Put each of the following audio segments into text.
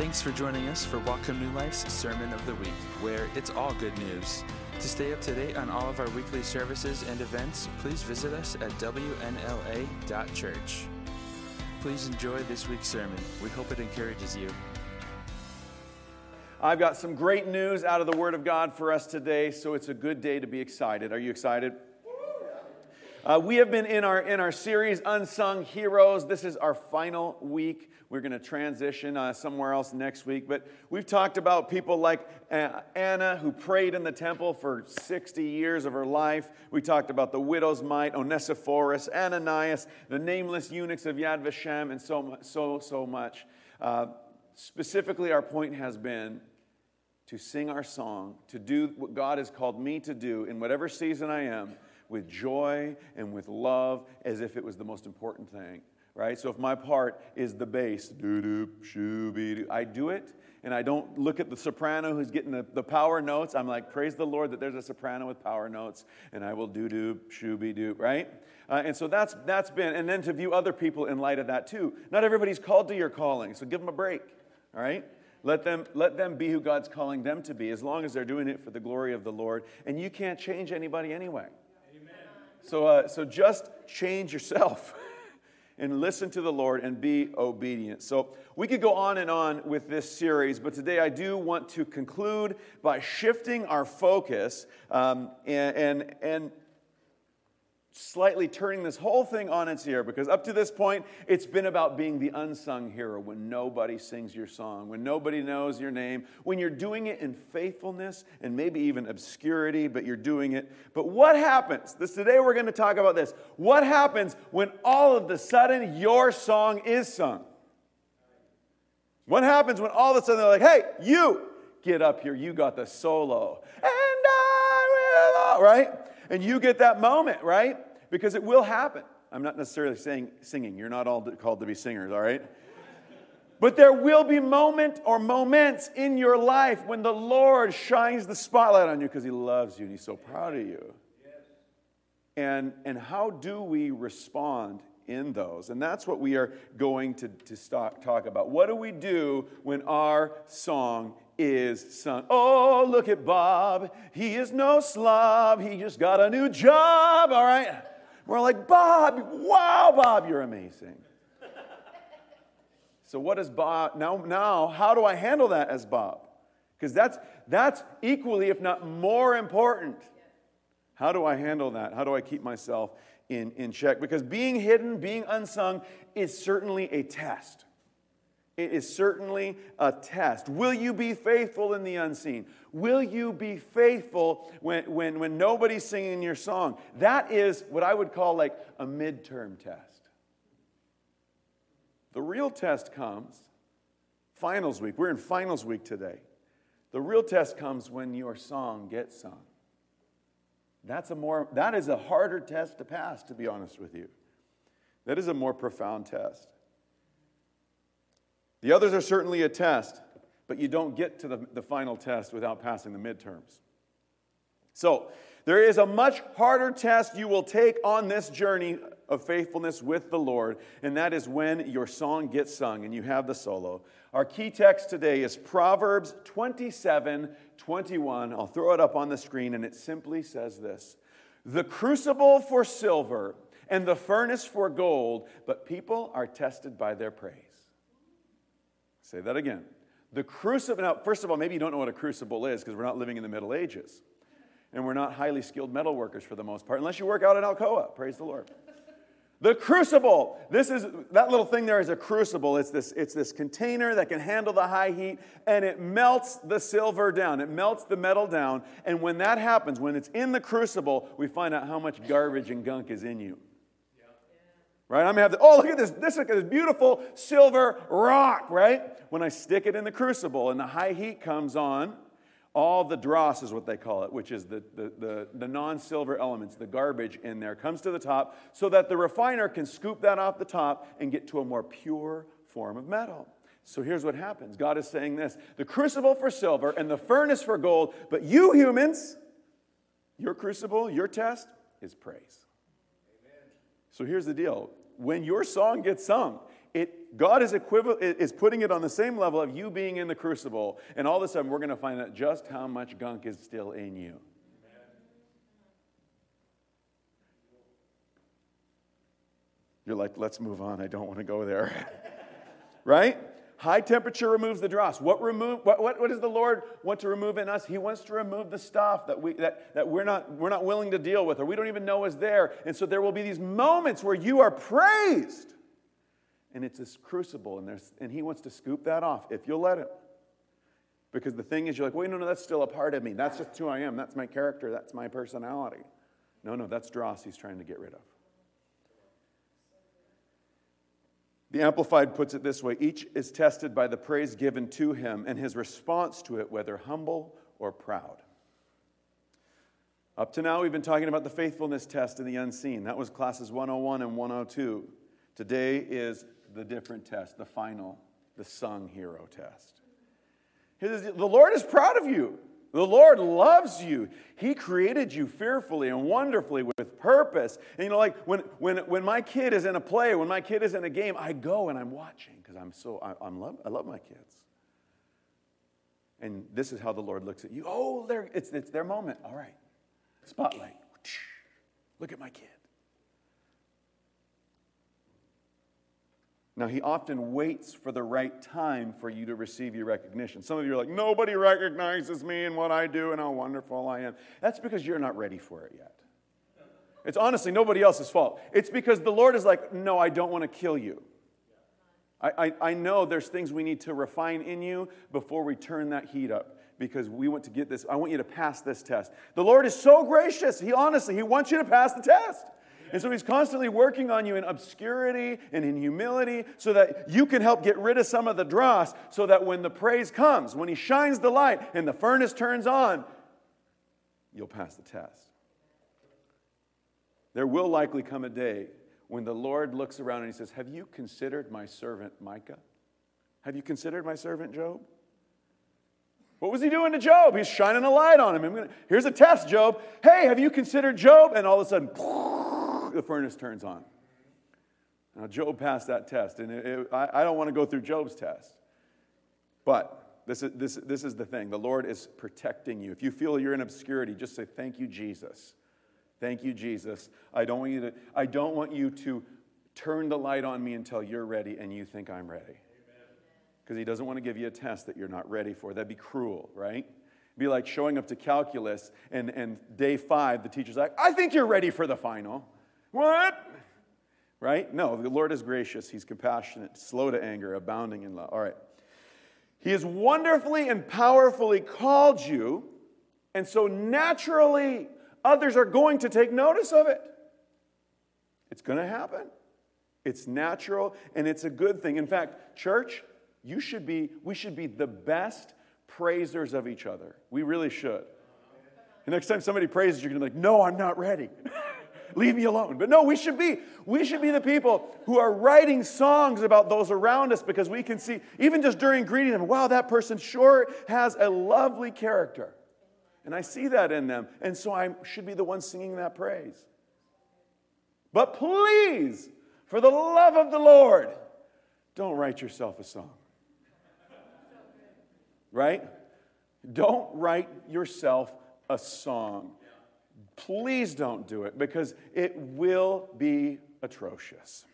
Thanks for joining us for Whatcom New Life's Sermon of the Week, where it's all good news. To stay up to date on all of our weekly services and events, please visit us at WNLA.church. Please enjoy this week's sermon. We hope it encourages you. I've got some great news out of the Word of God for us today, so it's a good day to be excited. Are you excited? Uh, we have been in our in our series Unsung Heroes. This is our final week. We're going to transition uh, somewhere else next week. But we've talked about people like uh, Anna, who prayed in the temple for 60 years of her life. We talked about the widow's mite, Onesiphorus, Ananias, the nameless eunuchs of Yad Vashem, and so, so, so much. Uh, specifically, our point has been to sing our song, to do what God has called me to do in whatever season I am with joy and with love as if it was the most important thing right? So if my part is the bass, doo doo I do it and I don't look at the soprano who's getting the, the power notes. I'm like, praise the Lord that there's a soprano with power notes, and I will doo doo shooby doo, right? Uh, and so that's that's been, and then to view other people in light of that too. Not everybody's called to your calling, so give them a break, all right? Let them, let them be who God's calling them to be, as long as they're doing it for the glory of the Lord. And you can't change anybody anyway. So, uh, so just change yourself. and listen to the Lord and be obedient. So we could go on and on with this series, but today I do want to conclude by shifting our focus um, and, and, and slightly turning this whole thing on its ear because up to this point, it's been about being the unsung hero when nobody sings your song, when nobody knows your name, when you're doing it in faithfulness and maybe even obscurity, but you're doing it. But what happens? This today we're going to talk about this. What happens when all of a sudden your song is sung? What happens when all of a sudden they're like, hey, you get up here, you got the solo, and I will, right? And you get that moment, right? Because it will happen. I'm not necessarily saying singing. You're not all called to be singers, all right? But there will be moment or moments in your life when the Lord shines the spotlight on you because he loves you and he's so proud of you. And, and how do we respond in those? And that's what we are going to, to talk about. What do we do when our song is sung. Oh, look at Bob. He is no slob. He just got a new job, all right? We're like, Bob, wow, Bob, you're amazing. so what is Bob now now how do I handle that as Bob? Because that's that's equally if not more important. How do I handle that? How do I keep myself in, in check? Because being hidden, being unsung is certainly a test. It is certainly a test. Will you be faithful in the unseen? Will you be faithful when, when, when nobody's singing your song? That is what I would call like a midterm test. The real test comes finals week. We're in finals week today. The real test comes when your song gets sung. That's a more that is a harder test to pass, to be honest with you. That is a more profound test. The others are certainly a test, but you don't get to the, the final test without passing the midterms. So, there is a much harder test you will take on this journey of faithfulness with the Lord, and that is when your song gets sung and you have the solo. Our key text today is Proverbs 27 21. I'll throw it up on the screen, and it simply says this The crucible for silver and the furnace for gold, but people are tested by their praise. Say that again. The crucible, now, first of all, maybe you don't know what a crucible is because we're not living in the Middle Ages. And we're not highly skilled metal workers for the most part, unless you work out in Alcoa. Praise the Lord. The crucible. This is that little thing there is a crucible. It's this, it's this container that can handle the high heat and it melts the silver down. It melts the metal down. And when that happens, when it's in the crucible, we find out how much garbage and gunk is in you. Right? I'm gonna have the, oh, look at this. This, look at this beautiful silver rock, right? When I stick it in the crucible and the high heat comes on, all the dross is what they call it, which is the, the, the, the non silver elements, the garbage in there, comes to the top so that the refiner can scoop that off the top and get to a more pure form of metal. So here's what happens God is saying this the crucible for silver and the furnace for gold, but you humans, your crucible, your test is praise. Amen. So here's the deal when your song gets sung, It, God is, is putting it on the same level of you being in the crucible. And all of a sudden, we're going to find out just how much gunk is still in you. You're like, let's move on. I don't want to go there. right? High temperature removes the dross. What, remove, what, what, what, does the Lord want to remove in us? He wants to remove the stuff that, we, that, that we're, not, we're not willing to deal with or we don't even know is there. And so there will be these moments where you are praised. And it's this crucible, and, there's, and He wants to scoop that off if you'll let Him. Because the thing is, you're like, wait, no, no, that's still a part of me. That's just who I am. That's my character. That's my personality. No, no, that's dross He's trying to get rid of. The Amplified puts it this way each is tested by the praise given to him and his response to it, whether humble or proud. Up to now, we've been talking about the faithfulness test and the unseen. That was classes 101 and 102. Today is the different test, the final, the sung hero test. The Lord is proud of you. The Lord loves you. He created you fearfully and wonderfully with purpose. And you know, like when, when, when my kid is in a play, when my kid is in a game, I go and I'm watching because I'm so, I, I'm love, I love my kids. And this is how the Lord looks at you. Oh, it's, it's their moment. All right. Spotlight. Look at my kid. Now, he often waits for the right time for you to receive your recognition. Some of you are like, nobody recognizes me and what I do and how wonderful I am. That's because you're not ready for it yet. It's honestly nobody else's fault. It's because the Lord is like, no, I don't want to kill you. I, I, I know there's things we need to refine in you before we turn that heat up because we want to get this. I want you to pass this test. The Lord is so gracious. He honestly, He wants you to pass the test. And so he's constantly working on you in obscurity and in humility so that you can help get rid of some of the dross so that when the praise comes, when he shines the light and the furnace turns on, you'll pass the test. There will likely come a day when the Lord looks around and he says, Have you considered my servant Micah? Have you considered my servant Job? What was he doing to Job? He's shining a light on him. Here's a test, Job. Hey, have you considered Job? And all of a sudden, the furnace turns on. Now, Job passed that test, and it, it, I, I don't want to go through Job's test. But this is, this, this is the thing the Lord is protecting you. If you feel you're in obscurity, just say, Thank you, Jesus. Thank you, Jesus. I don't want you to, I don't want you to turn the light on me until you're ready and you think I'm ready. Because he doesn't want to give you a test that you're not ready for. That'd be cruel, right? be like showing up to calculus and, and day five, the teacher's like, I think you're ready for the final. What? Right? No, the Lord is gracious. He's compassionate, slow to anger, abounding in love. All right. He has wonderfully and powerfully called you, and so naturally, others are going to take notice of it. It's going to happen. It's natural and it's a good thing. In fact, church, you should be, we should be the best praisers of each other. We really should. The next time somebody praises, you're going to be like, no, I'm not ready. leave me alone. But no, we should be. We should be the people who are writing songs about those around us because we can see, even just during greeting them, wow, that person sure has a lovely character. And I see that in them. And so I should be the one singing that praise. But please, for the love of the Lord, don't write yourself a song. Right? Don't write yourself a song. Please don't do it because it will be atrocious.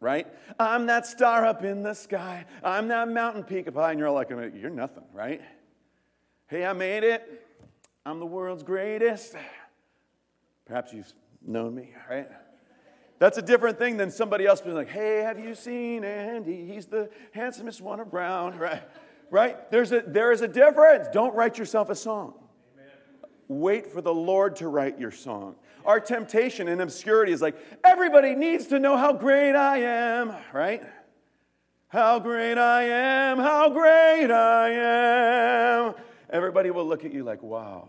Right? I'm that star up in the sky. I'm that mountain peak up high. And you're like, you're nothing, right? Hey, I made it. I'm the world's greatest. Perhaps you've known me, right? That's a different thing than somebody else being like, hey, have you seen Andy? He's the handsomest one around, right? Right? There's a, there is a difference. Don't write yourself a song. Wait for the Lord to write your song. Our temptation in obscurity is like, everybody needs to know how great I am, right? How great I am, how great I am. Everybody will look at you like, wow.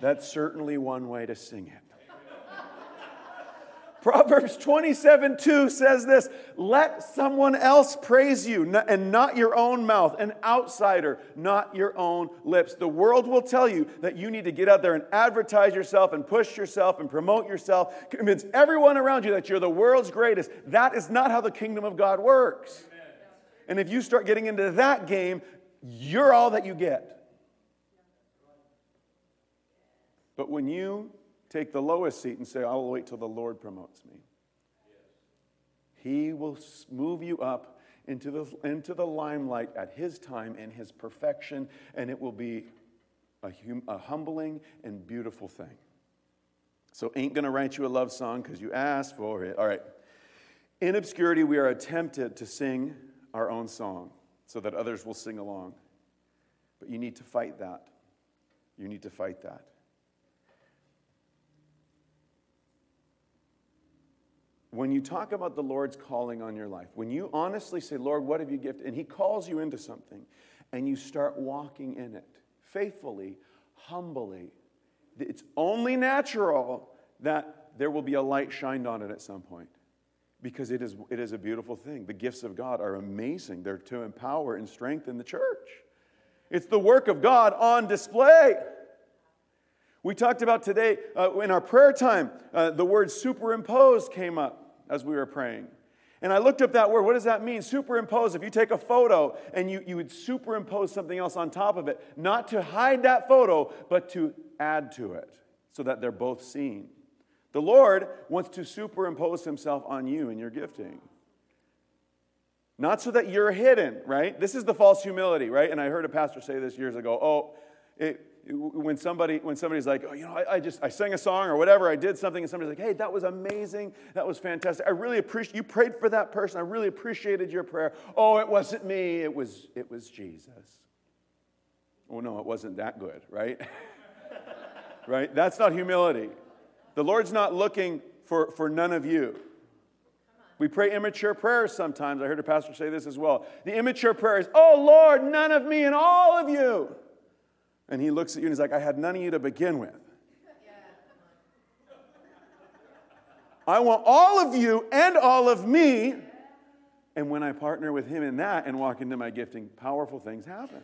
That's certainly one way to sing it. Proverbs 27 2 says this Let someone else praise you and not your own mouth, an outsider, not your own lips. The world will tell you that you need to get out there and advertise yourself and push yourself and promote yourself, convince everyone around you that you're the world's greatest. That is not how the kingdom of God works. And if you start getting into that game, you're all that you get. But when you take the lowest seat and say, I'll wait till the Lord promotes me. He will move you up into the, into the limelight at His time and His perfection, and it will be a, hum, a humbling and beautiful thing. So, ain't gonna write you a love song because you asked for it. All right. In obscurity, we are tempted to sing our own song so that others will sing along. But you need to fight that. You need to fight that. When you talk about the Lord's calling on your life, when you honestly say, Lord, what have you gifted? And He calls you into something, and you start walking in it faithfully, humbly, it's only natural that there will be a light shined on it at some point because it is, it is a beautiful thing. The gifts of God are amazing, they're to empower and strengthen the church. It's the work of God on display. We talked about today uh, in our prayer time, uh, the word superimpose came up as we were praying. And I looked up that word. What does that mean? Superimpose. If you take a photo and you, you would superimpose something else on top of it, not to hide that photo, but to add to it so that they're both seen. The Lord wants to superimpose himself on you and your gifting. Not so that you're hidden, right? This is the false humility, right? And I heard a pastor say this years ago. Oh, it, when somebody when somebody's like, oh, you know, I, I, just I sang a song or whatever, I did something, and somebody's like, hey, that was amazing, that was fantastic. I really appreciate you prayed for that person. I really appreciated your prayer. Oh, it wasn't me, it was it was Jesus. Oh no, it wasn't that good, right? right? That's not humility. The Lord's not looking for, for none of you. We pray immature prayers sometimes. I heard a pastor say this as well. The immature prayer is, Oh Lord, none of me and all of you. And he looks at you and he's like, I had none of you to begin with. I want all of you and all of me. And when I partner with him in that and walk into my gifting, powerful things happen.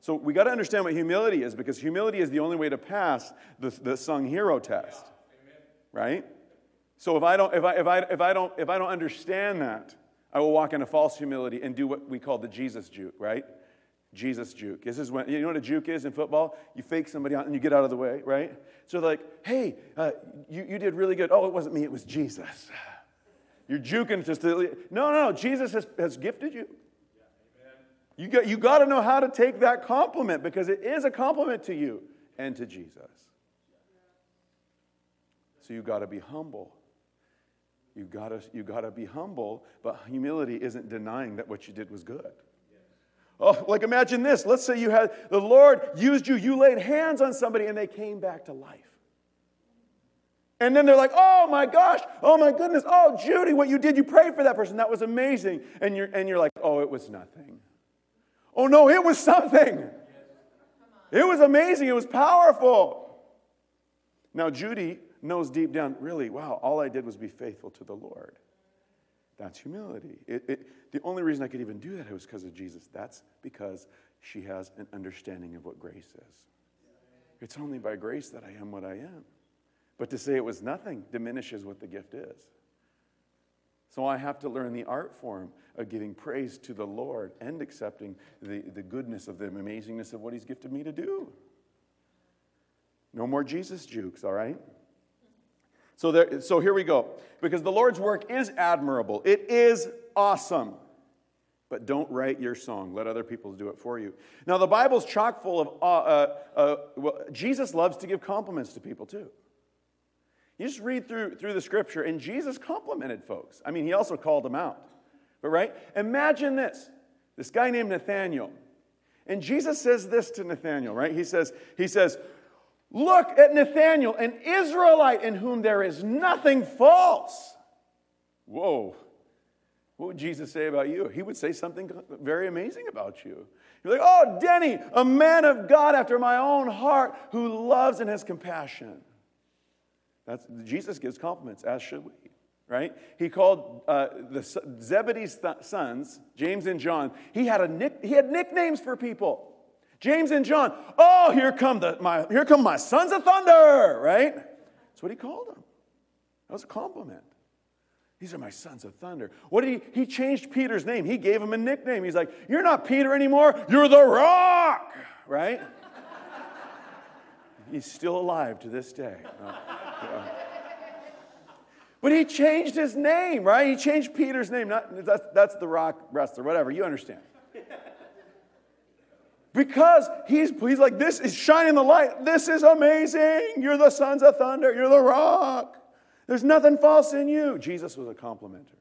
So we got to understand what humility is because humility is the only way to pass the, the sung hero test. Right? So if I don't if I if I if I don't if I don't understand that, I will walk into false humility and do what we call the Jesus juke, right? Jesus juke. This is when, you know what a juke is in football? You fake somebody out and you get out of the way, right? So like, hey, uh, you, you did really good. Oh, it wasn't me, it was Jesus. You're juking just to, no, no, no. Jesus has, has gifted you. You got, you got to know how to take that compliment because it is a compliment to you and to Jesus. So you got to be humble. You got to you got to be humble, but humility isn't denying that what you did was good. Oh, like imagine this. Let's say you had the Lord used you, you laid hands on somebody and they came back to life. And then they're like, oh my gosh, oh my goodness, oh Judy, what you did, you prayed for that person. That was amazing. And you're, and you're like, oh, it was nothing. Oh no, it was something. It was amazing. It was powerful. Now, Judy knows deep down, really, wow, all I did was be faithful to the Lord. That's humility. It, it, the only reason I could even do that was because of Jesus. That's because she has an understanding of what grace is. It's only by grace that I am what I am. But to say it was nothing diminishes what the gift is. So I have to learn the art form of giving praise to the Lord and accepting the, the goodness of the amazingness of what He's gifted me to do. No more Jesus jukes, all right? So, there, so here we go. Because the Lord's work is admirable, it is awesome. But don't write your song. Let other people do it for you. Now, the Bible's chock full of, uh, uh, uh, well, Jesus loves to give compliments to people too. You just read through, through the scripture, and Jesus complimented folks. I mean, he also called them out. But, right? Imagine this this guy named Nathaniel. And Jesus says this to Nathaniel, right? He says, he says, Look at Nathanael, an Israelite in whom there is nothing false. Whoa. What would Jesus say about you? He would say something very amazing about you. You're like, oh, Denny, a man of God after my own heart who loves and has compassion. That's, Jesus gives compliments, as should we, right? He called uh, the Zebedee's th- sons, James and John, he had, a nick, he had nicknames for people. James and John, oh, here come, the, my, here come my sons of thunder, right? That's what he called them. That was a compliment. These are my sons of thunder. What did he? He changed Peter's name. He gave him a nickname. He's like, You're not Peter anymore. You're the rock, right? He's still alive to this day. Uh. But he changed his name, right? He changed Peter's name. Not, that's, that's the rock wrestler, whatever. You understand. Because he's, he's like, this is shining the light. This is amazing. You're the sons of thunder. You're the rock. There's nothing false in you. Jesus was a complimenter.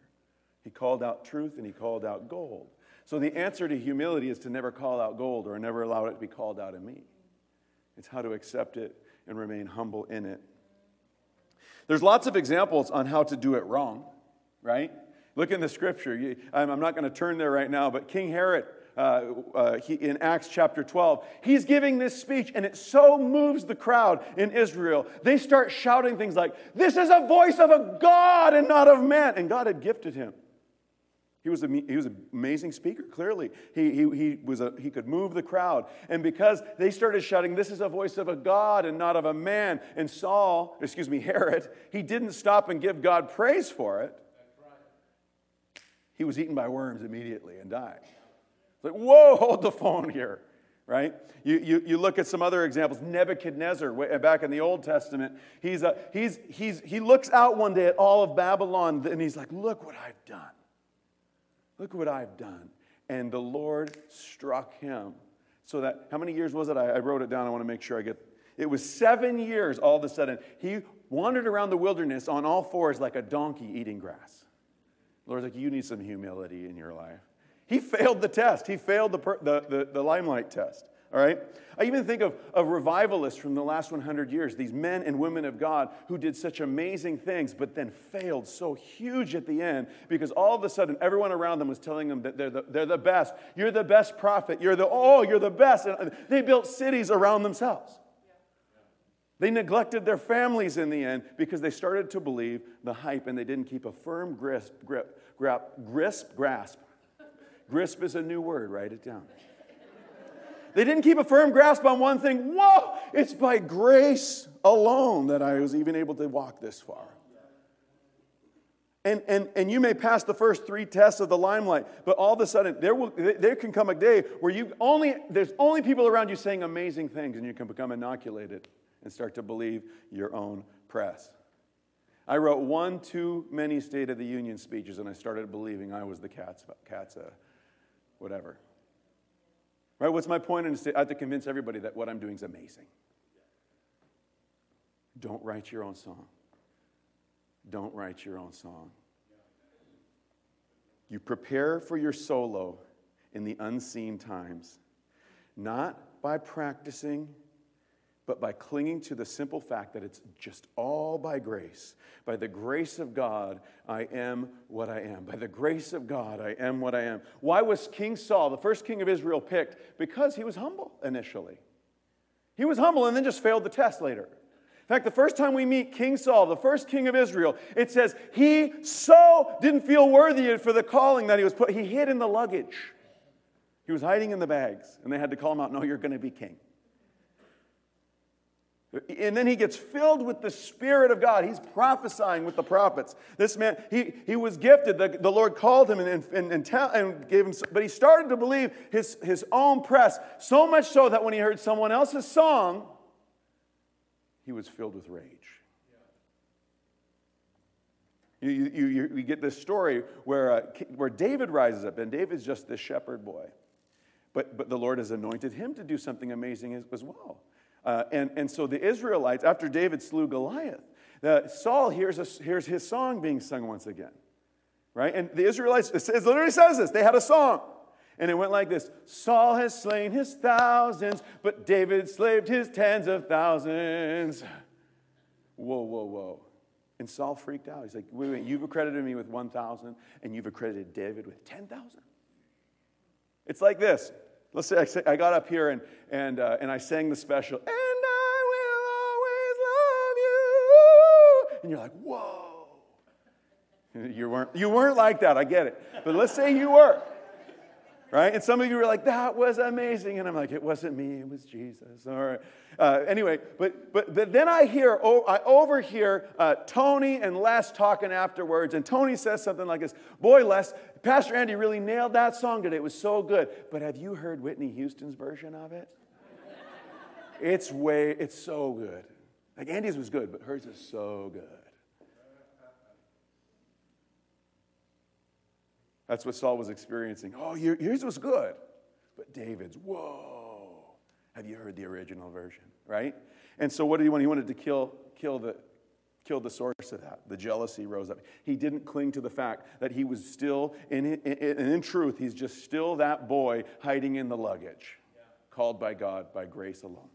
He called out truth and he called out gold. So the answer to humility is to never call out gold or never allow it to be called out in me. It's how to accept it and remain humble in it. There's lots of examples on how to do it wrong, right? Look in the scripture. I'm not going to turn there right now, but King Herod uh, uh, he, in Acts chapter 12. He's giving this speech, and it so moves the crowd in Israel. They start shouting things like, This is a voice of a God and not of man. And God had gifted him. He was, a, he was an amazing speaker, clearly. He, he, he, was a, he could move the crowd. And because they started shouting, This is a voice of a God and not of a man, and Saul, excuse me, Herod, he didn't stop and give God praise for it. He was eaten by worms immediately and died. It's like, whoa, hold the phone here, right? You, you, you look at some other examples. Nebuchadnezzar, uh, back in the Old Testament, he's a, he's, he's, he looks out one day at all of Babylon and he's like, look what I've done. Look what I've done. And the Lord struck him. So that, how many years was it? I, I wrote it down. I want to make sure I get. It was seven years all of a sudden. He wandered around the wilderness on all fours like a donkey eating grass. The Lord's like, you need some humility in your life. He failed the test. He failed the, the, the, the, limelight test. All right? I even think of, of revivalists from the last 100 years, these men and women of God who did such amazing things, but then failed so huge at the end because all of a sudden everyone around them was telling them that they're the, they're the best. You're the best prophet. You're the, oh, you're the best. And they built cities around themselves. They neglected their families in the end because they started to believe the hype and they didn't keep a firm grasp, grip, grasp, grasp Grisp is a new word, write it down. They didn't keep a firm grasp on one thing. Whoa, it's by grace alone that I was even able to walk this far. And, and, and you may pass the first three tests of the limelight, but all of a sudden there, will, there can come a day where you only, there's only people around you saying amazing things and you can become inoculated and start to believe your own press. I wrote one too many State of the Union speeches and I started believing I was the cat's, cat's uh, whatever. Right? What's my point? And I have to convince everybody that what I'm doing is amazing. Don't write your own song. Don't write your own song. You prepare for your solo in the unseen times, not by practicing but by clinging to the simple fact that it's just all by grace. By the grace of God, I am what I am. By the grace of God, I am what I am. Why was King Saul, the first king of Israel, picked? Because he was humble initially. He was humble and then just failed the test later. In fact, the first time we meet King Saul, the first king of Israel, it says he so didn't feel worthy for the calling that he was put. He hid in the luggage. He was hiding in the bags, and they had to call him out, No, you're going to be king. And then he gets filled with the Spirit of God. He's prophesying with the prophets. This man, he, he was gifted. The, the Lord called him and, and, and, tell, and gave him, but he started to believe his, his own press, so much so that when he heard someone else's song, he was filled with rage. You, you, you, you get this story where, uh, where David rises up, and David's just this shepherd boy. But, but the Lord has anointed him to do something amazing as, as well. Uh, and, and so the Israelites, after David slew Goliath, uh, Saul hears, a, hears his song being sung once again. Right? And the Israelites, it, says, it literally says this they had a song. And it went like this Saul has slain his thousands, but David slaved his tens of thousands. Whoa, whoa, whoa. And Saul freaked out. He's like, wait, wait, you've accredited me with 1,000, and you've accredited David with 10,000? It's like this Let's say I, got up here and, and, uh, and I sang the special, and I will always love you. And you're like, whoa. You weren't, you weren't like that, I get it. But let's say you were. Right? And some of you were like, that was amazing. And I'm like, it wasn't me, it was Jesus. All right. Uh, anyway, but, but, but then I hear, oh, I overhear uh, Tony and Les talking afterwards. And Tony says something like this Boy, Les, Pastor Andy really nailed that song today. It was so good. But have you heard Whitney Houston's version of it? it's way, it's so good. Like Andy's was good, but hers is so good. That's what Saul was experiencing. Oh, yours was good, but David's, whoa. Have you heard the original version, right? And so what did he want? He wanted to kill, kill, the, kill the source of that. The jealousy rose up. He didn't cling to the fact that he was still, in, in, in, in truth, he's just still that boy hiding in the luggage, yeah. called by God by grace alone.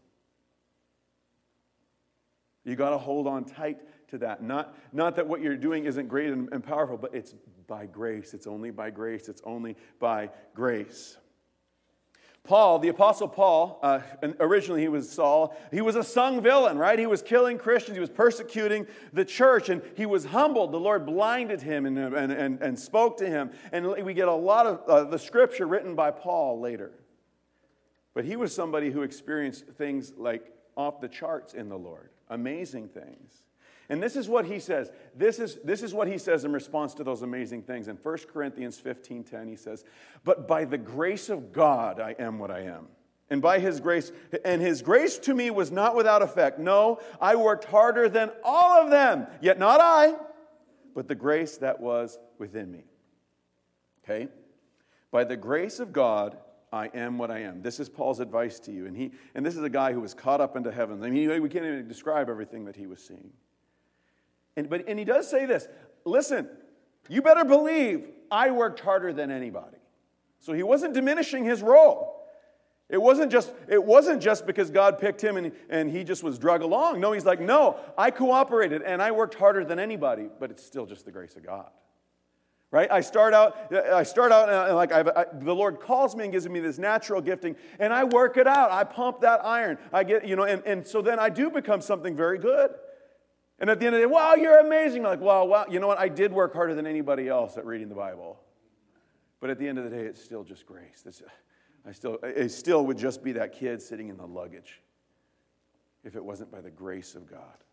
You got to hold on tight to that. Not, not that what you're doing isn't great and, and powerful, but it's by grace. It's only by grace. It's only by grace. Paul, the Apostle Paul, uh, originally he was Saul, he was a sung villain, right? He was killing Christians, he was persecuting the church, and he was humbled. The Lord blinded him and, and, and, and spoke to him. And we get a lot of uh, the scripture written by Paul later. But he was somebody who experienced things like off the charts in the Lord, amazing things. And this is what he says. This is, this is what he says in response to those amazing things. In 1 Corinthians 15 10, he says, But by the grace of God, I am what I am. And by his grace, and his grace to me was not without effect. No, I worked harder than all of them, yet not I, but the grace that was within me. Okay? By the grace of God, I am what I am. This is Paul's advice to you. And, he, and this is a guy who was caught up into heaven. I mean, we can't even describe everything that he was seeing. And, but, and he does say this listen, you better believe I worked harder than anybody. So he wasn't diminishing his role. It wasn't just, it wasn't just because God picked him and, and he just was drug along. No, he's like, no, I cooperated and I worked harder than anybody, but it's still just the grace of God. Right? I start out, I start out and like I, the Lord calls me and gives me this natural gifting, and I work it out. I pump that iron. I get, you know, and, and so then I do become something very good. And at the end of the day, wow, you're amazing. Like, wow, wow, you know what? I did work harder than anybody else at reading the Bible. But at the end of the day, it's still just grace. It's, I still, it still would just be that kid sitting in the luggage if it wasn't by the grace of God.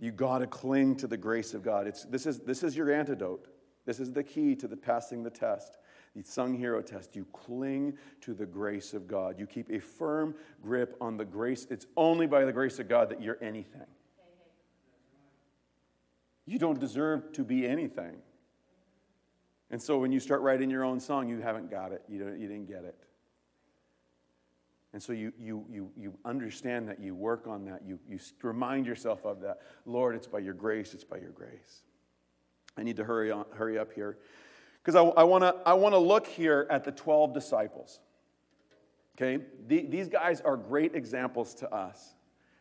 You got to cling to the grace of God. It's, this, is, this is your antidote. This is the key to the passing the test, the sung hero test. You cling to the grace of God. You keep a firm grip on the grace. It's only by the grace of God that you're anything. You don't deserve to be anything. And so when you start writing your own song, you haven't got it. You, you didn't get it. And so you, you, you, you understand that, you work on that, you, you remind yourself of that. Lord, it's by your grace, it's by your grace. I need to hurry, on, hurry up here because I, I want to I wanna look here at the 12 disciples. Okay? The, these guys are great examples to us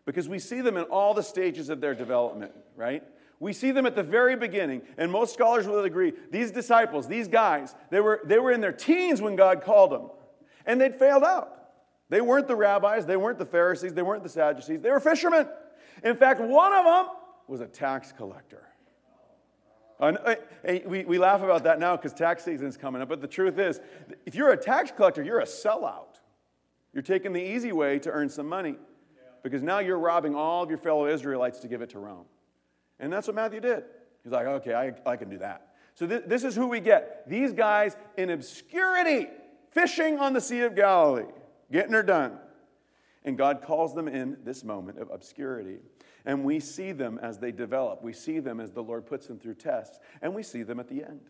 because we see them in all the stages of their development, right? We see them at the very beginning, and most scholars will agree these disciples, these guys, they were, they were in their teens when God called them, and they'd failed out. They weren't the rabbis, they weren't the Pharisees, they weren't the Sadducees, they were fishermen. In fact, one of them was a tax collector. And we, we laugh about that now because tax season is coming up, but the truth is, if you're a tax collector, you're a sellout. You're taking the easy way to earn some money because now you're robbing all of your fellow Israelites to give it to Rome. And that's what Matthew did. He's like, okay, I, I can do that. So th- this is who we get. These guys in obscurity, fishing on the Sea of Galilee, getting her done. And God calls them in this moment of obscurity. And we see them as they develop. We see them as the Lord puts them through tests. And we see them at the end.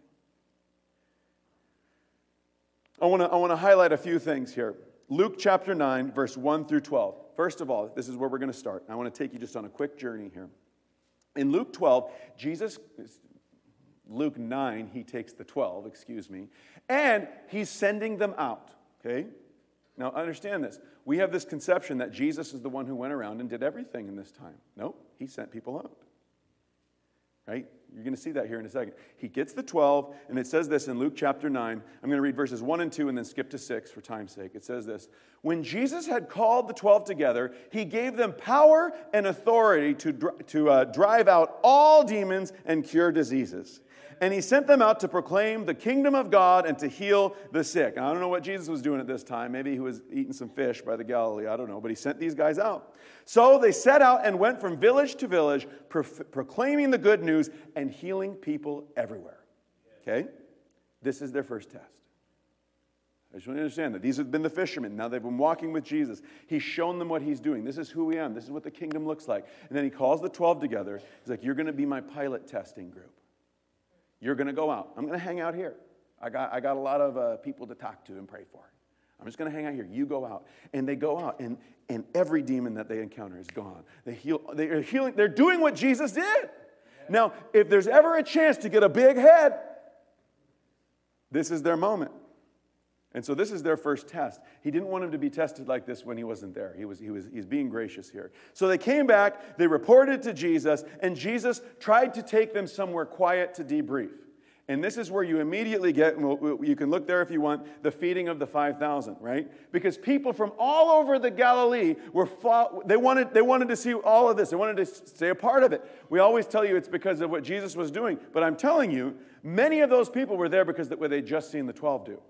I want to I wanna highlight a few things here. Luke chapter 9, verse 1 through 12. First of all, this is where we're going to start. I want to take you just on a quick journey here. In Luke 12, Jesus, Luke 9, he takes the 12, excuse me, and he's sending them out, okay? Now, understand this. We have this conception that Jesus is the one who went around and did everything in this time. No, he sent people out. right? You're going to see that here in a second. He gets the 12, and it says this in Luke chapter 9. I'm going to read verses 1 and 2 and then skip to 6 for time's sake. It says this When Jesus had called the 12 together, he gave them power and authority to, to uh, drive out all demons and cure diseases and he sent them out to proclaim the kingdom of God and to heal the sick. I don't know what Jesus was doing at this time. Maybe he was eating some fish by the Galilee. I don't know. But he sent these guys out. So they set out and went from village to village, pro- proclaiming the good news and healing people everywhere. Okay? This is their first test. I just want to understand that. These have been the fishermen. Now they've been walking with Jesus. He's shown them what he's doing. This is who we am. This is what the kingdom looks like. And then he calls the 12 together. He's like, You're going to be my pilot testing group. You're going to go out. I'm going to hang out here. I got, I got a lot of uh, people to talk to and pray for. I'm just going to hang out here. You go out. And they go out, and, and every demon that they encounter is gone. They heal, they are healing, they're doing what Jesus did. Now, if there's ever a chance to get a big head, this is their moment. And so this is their first test. He didn't want him to be tested like this when he wasn't there. He was, he was, he's being gracious here. So they came back, they reported to Jesus, and Jesus tried to take them somewhere quiet to debrief. And this is where you immediately get, and you can look there if you want, the feeding of the 5,000, right? Because people from all over the Galilee were, they wanted, they wanted to see all of this. They wanted to stay a part of it. We always tell you it's because of what Jesus was doing. But I'm telling you, many of those people were there because they'd just seen the 12 do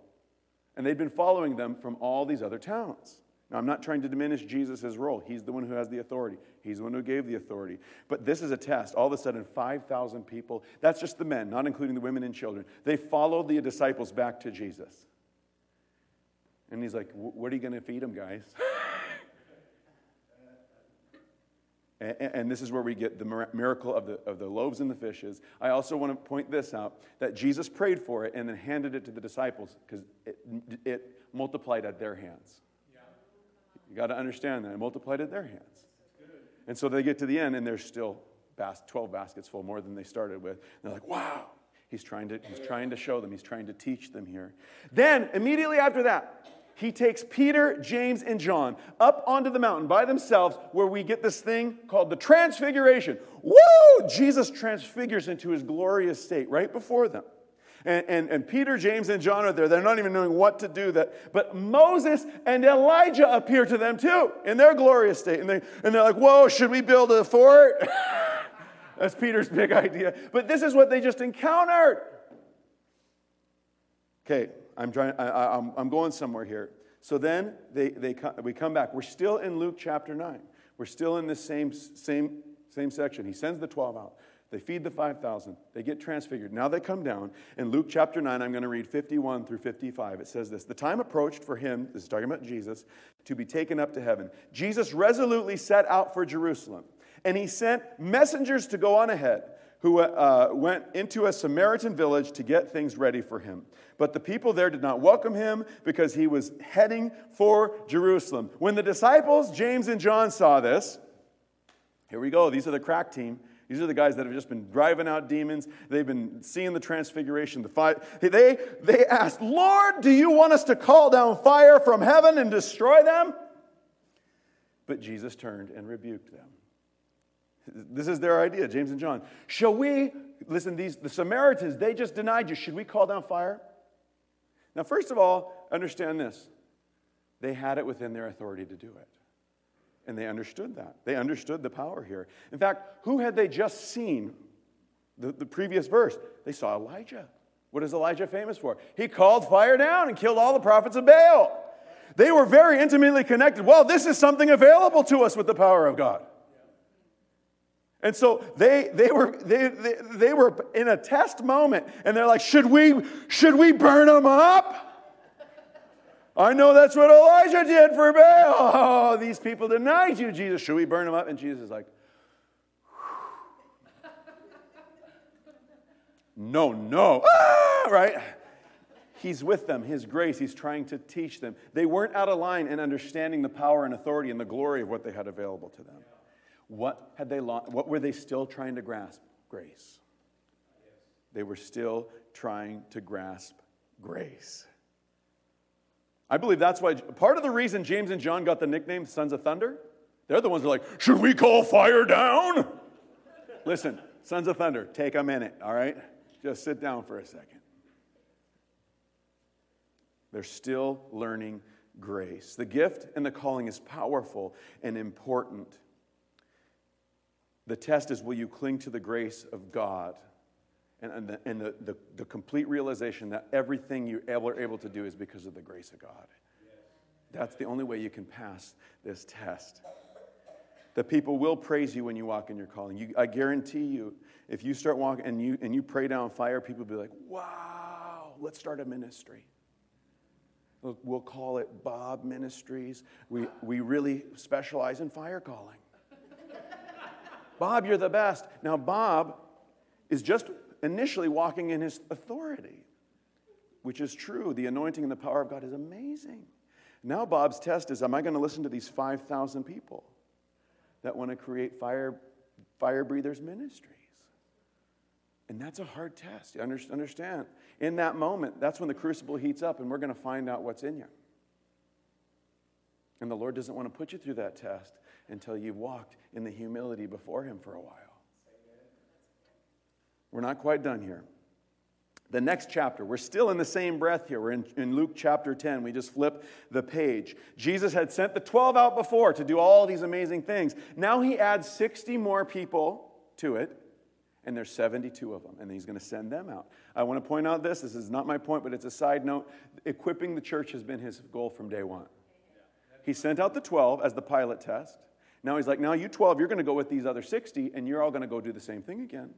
and they'd been following them from all these other towns. Now, I'm not trying to diminish Jesus' role. He's the one who has the authority, he's the one who gave the authority. But this is a test. All of a sudden, 5,000 people, that's just the men, not including the women and children, they followed the disciples back to Jesus. And he's like, What are you going to feed them, guys? And this is where we get the miracle of the, of the loaves and the fishes. I also want to point this out that Jesus prayed for it and then handed it to the disciples because it, it multiplied at their hands. You got to understand that. It multiplied at their hands. And so they get to the end and there's still 12 baskets full, more than they started with. And they're like, wow. He's trying, to, he's trying to show them, he's trying to teach them here. Then, immediately after that, he takes Peter, James, and John up onto the mountain by themselves where we get this thing called the transfiguration. Woo! Jesus transfigures into his glorious state right before them. And, and, and, Peter, James, and John are there. They're not even knowing what to do. That, but Moses and Elijah appear to them too in their glorious state. And, they, and they're like, whoa, should we build a fort? That's Peter's big idea. But this is what they just encountered. Okay, I'm, trying, I, am I'm going somewhere here. So then they, they, we come back. We're still in Luke chapter 9. We're still in this same, same, same section. He sends the 12 out. They feed the 5,000. They get transfigured. Now they come down. In Luke chapter 9, I'm going to read 51 through 55. It says this The time approached for him, this is talking about Jesus, to be taken up to heaven. Jesus resolutely set out for Jerusalem, and he sent messengers to go on ahead who uh, went into a Samaritan village to get things ready for him. But the people there did not welcome him because he was heading for Jerusalem. When the disciples, James and John, saw this, here we go, these are the crack team. These are the guys that have just been driving out demons. They've been seeing the transfiguration, the fire. They, they asked, Lord, do you want us to call down fire from heaven and destroy them? But Jesus turned and rebuked them. This is their idea, James and John. Shall we, listen, these the Samaritans, they just denied you. Should we call down fire? Now, first of all, understand this. They had it within their authority to do it. And they understood that. They understood the power here. In fact, who had they just seen? The, the previous verse. They saw Elijah. What is Elijah famous for? He called fire down and killed all the prophets of Baal. They were very intimately connected. Well, this is something available to us with the power of God. And so they, they, were, they, they, they were in a test moment, and they're like, should we, should we burn them up? I know that's what Elijah did for Baal. Oh, these people denied you, Jesus. Should we burn them up? And Jesus is like, no, no. Ah, right? He's with them, His grace, He's trying to teach them. They weren't out of line in understanding the power and authority and the glory of what they had available to them. What had they lost? What were they still trying to grasp? Grace. They were still trying to grasp grace. I believe that's why part of the reason James and John got the nickname Sons of Thunder, they're the ones who are like, should we call fire down? Listen, Sons of Thunder, take a minute, all right? Just sit down for a second. They're still learning grace. The gift and the calling is powerful and important. The test is will you cling to the grace of God and, and, the, and the, the, the, complete realization that everything you are able to do is because of the grace of God. That's the only way you can pass this test. The people will praise you when you walk in your calling. You, I guarantee you, if you start walking and you, and you pray down fire, people will be like, wow, let's start a ministry. We'll call it Bob Ministries. We, we really specialize in fire calling. Bob, you're the best. Now, Bob is just initially walking in his authority, which is true. The anointing and the power of God is amazing. Now, Bob's test is Am I going to listen to these 5,000 people that want to create fire, fire breathers ministries? And that's a hard test. You understand? In that moment, that's when the crucible heats up, and we're going to find out what's in you. And the Lord doesn't want to put you through that test until you've walked in the humility before Him for a while. We're not quite done here. The next chapter, we're still in the same breath here. We're in, in, Luke chapter 10. We just flip the page. Jesus had sent the 12 out before to do all these amazing things. Now he adds 60 more people to it, and there's 72 of them, and he's going to send them out. I want to point out this this is not my point, but it's a side note. Equipping the church has been his goal from day one. He sent out the 12 as the pilot test. Now he's like, now you 12, you're going to go with these other 60, and you're all going to go do the same thing again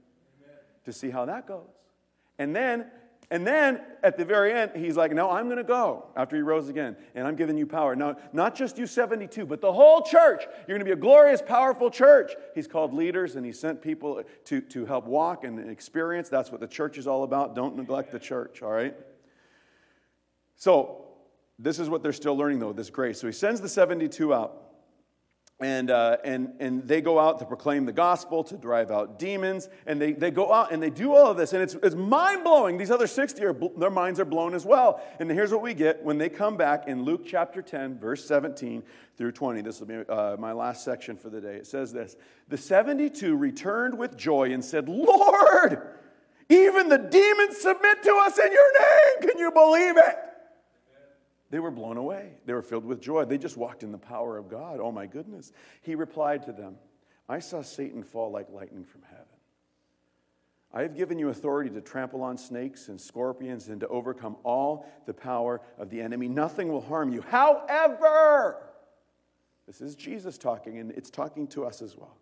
to see how that goes. And then, and then at the very end, he's like, No, I'm going to go after he rose again, and I'm giving you power. Now, not just you 72, but the whole church. You're going to be a glorious, powerful church. He's called leaders, and he sent people to, to help walk and experience. That's what the church is all about. Don't neglect the church, all right? So, this is what they're still learning, though, this grace. So he sends the 72 out and, uh, and, and they go out to proclaim the gospel, to drive out demons, and they, they go out and they do all of this, and it's, it's mind blowing. These other 60 are, their minds are blown as well. And here's what we get when they come back in Luke chapter 10, verse 17 through 20. This will be uh, my last section for the day. It says this The 72 returned with joy and said, Lord, even the demons submit to us in your name. Can you believe it? They were blown away. They were filled with joy. They just walked in the power of God. Oh my goodness. He replied to them, I saw Satan fall like lightning from heaven. I have given you authority to trample on snakes and scorpions and to overcome all the power of the enemy. Nothing will harm you. However, this is Jesus talking, and it's talking to us as well.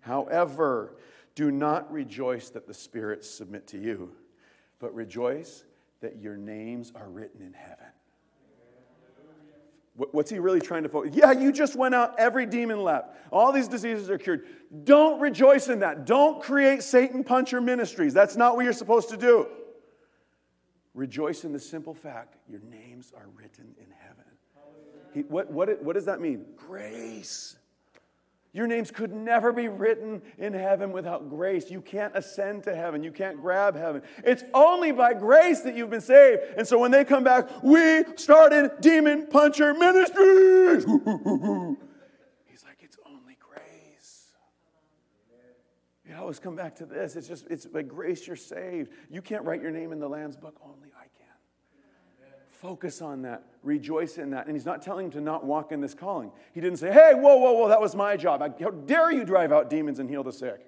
However, do not rejoice that the spirits submit to you, but rejoice that your names are written in heaven. What's he really trying to focus? Yeah, you just went out, every demon left. All these diseases are cured. Don't rejoice in that. Don't create Satan puncher ministries. That's not what you're supposed to do. Rejoice in the simple fact your names are written in heaven. He, what, what, what does that mean? Grace. Your names could never be written in heaven without grace. You can't ascend to heaven. You can't grab heaven. It's only by grace that you've been saved. And so when they come back, we started Demon Puncher Ministries. He's like, it's only grace. You always come back to this. It's just, it's by grace you're saved. You can't write your name in the Lamb's book, only Focus on that. Rejoice in that. And he's not telling him to not walk in this calling. He didn't say, hey, whoa, whoa, whoa, that was my job. How dare you drive out demons and heal the sick?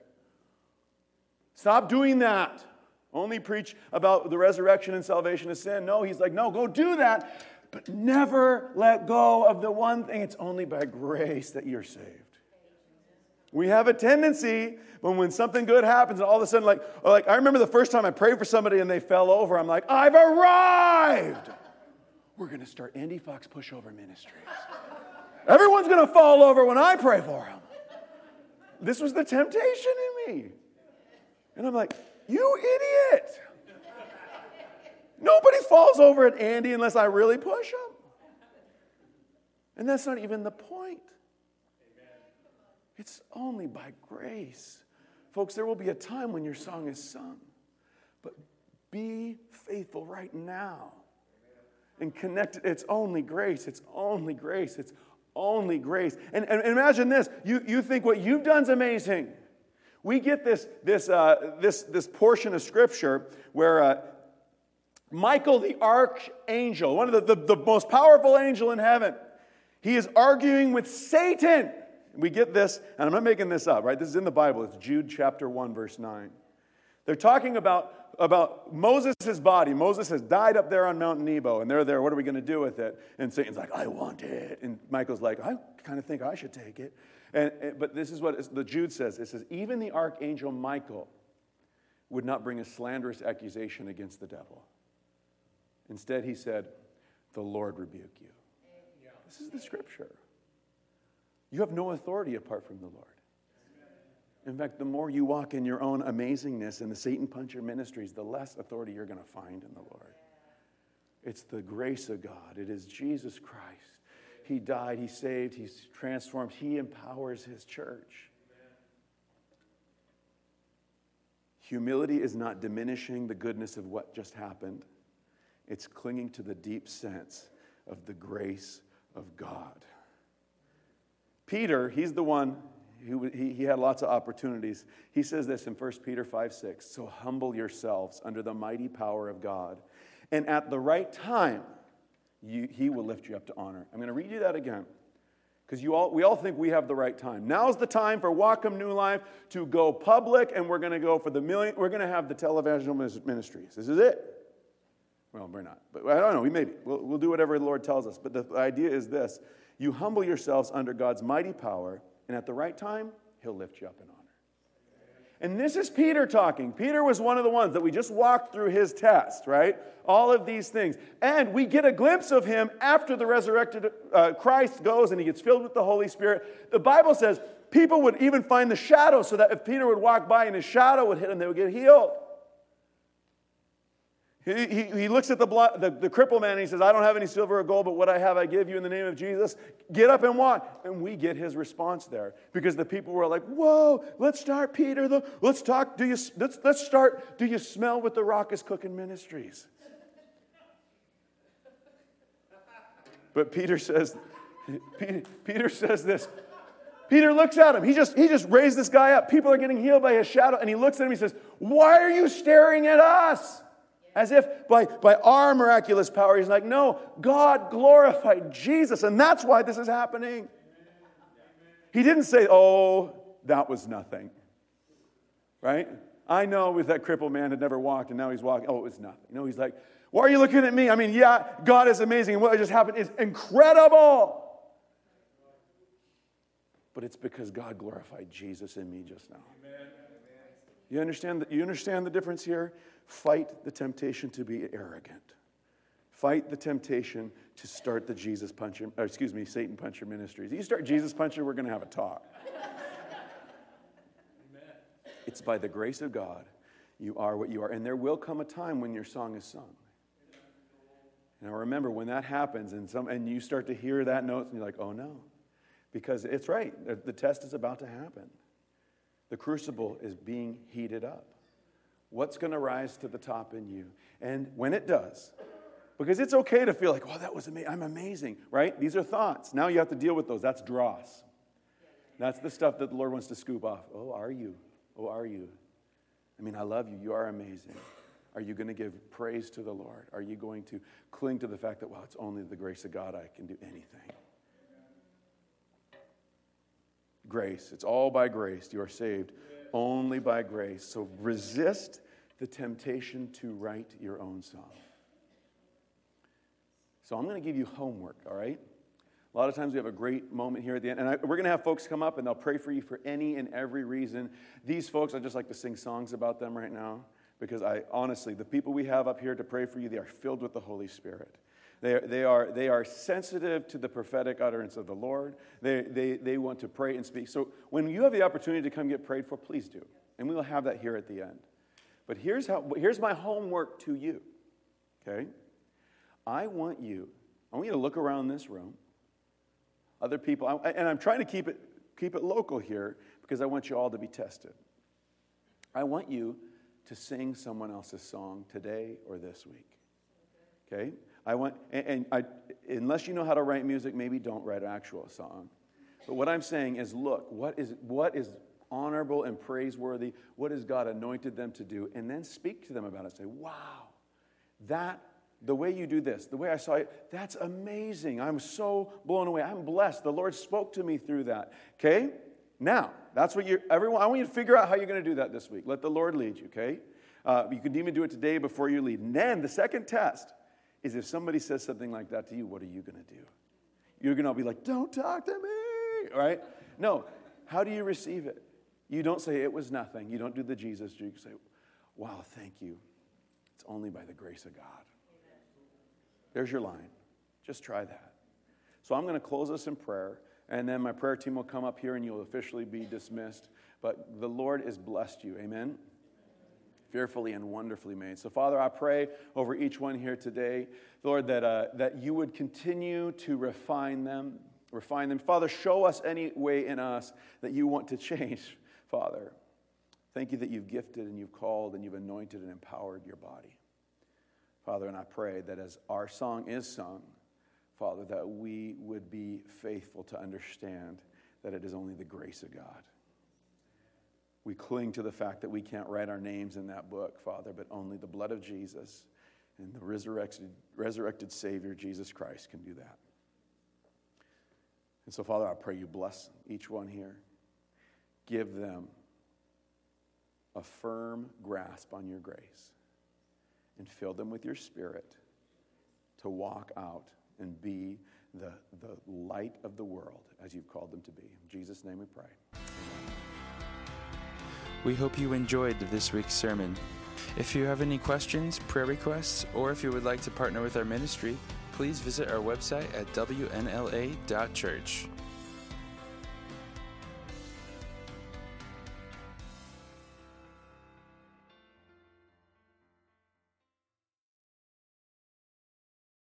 Stop doing that. Only preach about the resurrection and salvation of sin. No, he's like, no, go do that. But never let go of the one thing. It's only by grace that you're saved. We have a tendency when, when something good happens and all of a sudden, like, like, I remember the first time I prayed for somebody and they fell over, I'm like, I've arrived we're going to start Andy Fox pushover ministries. Everyone's going to fall over when I pray for them. This was the temptation in me. And I'm like, you idiot. Nobody falls over at Andy unless I really push them. And that's not even the point. It's only by grace. Folks, there will be a time when your song is sung, but be faithful right now and connected. It's only grace. It's only grace. It's only grace. And, and imagine this you, you think what you've done is amazing. we get this, this, uh, this, this portion of scripture where uh, Michael, the archangel, one of the, the, the most powerful angel in heaven, he is arguing with Satan. We get this, and I'm not making this up, right? This is in the Bible. It's Jude chapter 1, verse 9. They're talking about, about Moses' body. Moses has died up there on Mount Nebo, and they're there. What are we going to do with it? And Satan's like, I want it. And Michael's like, I kind of think I should take it. And, eh, but this is what the Jude says it says, even the archangel Michael would not bring a slanderous accusation against the devil. Instead, he said, The Lord rebuke you. This is the scripture. You have no authority apart from the Lord. In fact, the more you walk in your own amazingness and the Satan Puncher ministries, the less authority you're going to find in the Lord. It's the grace of God, it is Jesus Christ. He died, He saved, He's transformed, He empowers His church. Humility is not diminishing the goodness of what just happened, it's clinging to the deep sense of the grace of God. Peter, he's the one he, he had lots of opportunities. He says this in 1 Peter 5 6. So humble yourselves under the mighty power of God, and at the right time, you, he will lift you up to honor. I'm going to read you that again because all, we all think we have the right time. Now's the time for Whatcom New Life to go public, and we're going to go for the million. We're going to have the televangelist ministries. This is it. Well, we're not, but I don't know. We maybe we'll, we'll do whatever the Lord tells us. But the idea is this: you humble yourselves under God's mighty power, and at the right time, He'll lift you up in honor. And this is Peter talking. Peter was one of the ones that we just walked through his test, right? All of these things. And we get a glimpse of him after the resurrected uh, Christ goes and he gets filled with the Holy Spirit. The Bible says people would even find the shadow so that if Peter would walk by and his shadow would hit him, they would get healed. He, he, looks at the, the, the crippled man and he says, I don't have any silver or gold, but what I have I give you in the name of Jesus. Get up and walk. And we get his response there because the people were like, Whoa, let's start, Peter. The, let's talk. Do you, let's, let's start. Do you smell what the rock is cooking ministries? But Peter says, Peter, Peter says this. Peter looks at him. He just, he just raised this guy up. People are getting healed by his shadow. And he looks at him. He says, Why are you staring at us? As if by, by our miraculous power, he's like, no, God glorified Jesus, and that's why this is happening. He didn't say, oh, that was nothing. Right? I know if that crippled man had never walked and now he's walking, oh, it was nothing. No, he's like, why are you looking at me? I mean, yeah, God is amazing, and what just happened is incredible. But it's because God glorified Jesus in me just now. You understand, the, you understand the difference here? Fight the temptation to be arrogant. Fight the temptation to start the Jesus puncher, excuse me, Satan puncher ministries. You start Jesus puncher, we're going to have a talk. it's by the grace of God you are what you are. And there will come a time when your song is sung. Now remember, when that happens and, some, and you start to hear that note and you're like, oh no, because it's right, the test is about to happen. The crucible is being heated up what's going to rise to the top in you. And when it does, because it's okay to feel like, oh, that was amazing. I'm amazing, right? These are thoughts. Now you have to deal with those. That's dross. That's the stuff that the Lord wants to scoop off. Oh, are you? Oh, are you? I mean, I love you. You are amazing. Are you going to give praise to the Lord? Are you going to cling to the fact that, well, it's only the grace of God I can do anything? Grace. It's all by grace. You are saved only by grace. So resist the temptation to write your own song. So I'm going to give you homework, all right? A lot of times we have a great moment here at the end, and I, we're going to have folks come up and they'll pray for you for any and every reason. These folks, I just like to sing songs about them right now because I honestly, the people we have up here to pray for you, they are filled with the Holy Spirit. They, they, are, they are sensitive to the prophetic utterance of the Lord. They, they, they want to pray and speak. So when you have the opportunity to come get prayed for, please do. And we will have that here at the end. But here's, how, here's my homework to you, okay? I want you, I want you to look around this room, other people, and I'm trying to keep it, keep it local here because I want you all to be tested. I want you to sing someone else's song today or this week, okay? I want, and, and I, unless you know how to write music, maybe don't write an actual song. But what I'm saying is, look, what is, what is honorable and praiseworthy. What has God anointed them to do? And then speak to them about it. Say, wow, that, the way you do this, the way I saw it, that's amazing. I'm so blown away. I'm blessed. The Lord spoke to me through that. Okay? Now, that's what you're, everyone, I want you to figure out how you're going to do that this week. Let the Lord lead you, okay? Uh, you can even do it today before you lead. And then the second test is if somebody says something like that to you, what are you going to do? You're going to be like, don't talk to me, right? No. How do you receive it? You don't say, it was nothing. You don't do the Jesus. You say, wow, thank you. It's only by the grace of God. There's your line. Just try that. So I'm going to close us in prayer, and then my prayer team will come up here and you'll officially be dismissed. But the Lord has blessed you. Amen fearfully and wonderfully made. So, Father, I pray over each one here today, Lord, that, uh, that you would continue to refine them, refine them. Father, show us any way in us that you want to change, Father. Thank you that you've gifted and you've called and you've anointed and empowered your body. Father, and I pray that as our song is sung, Father, that we would be faithful to understand that it is only the grace of God. We cling to the fact that we can't write our names in that book, Father, but only the blood of Jesus and the resurrected, resurrected Savior, Jesus Christ, can do that. And so, Father, I pray you bless each one here. Give them a firm grasp on your grace and fill them with your spirit to walk out and be the, the light of the world as you've called them to be. In Jesus' name we pray. We hope you enjoyed this week's sermon. If you have any questions, prayer requests, or if you would like to partner with our ministry, please visit our website at wnla.church.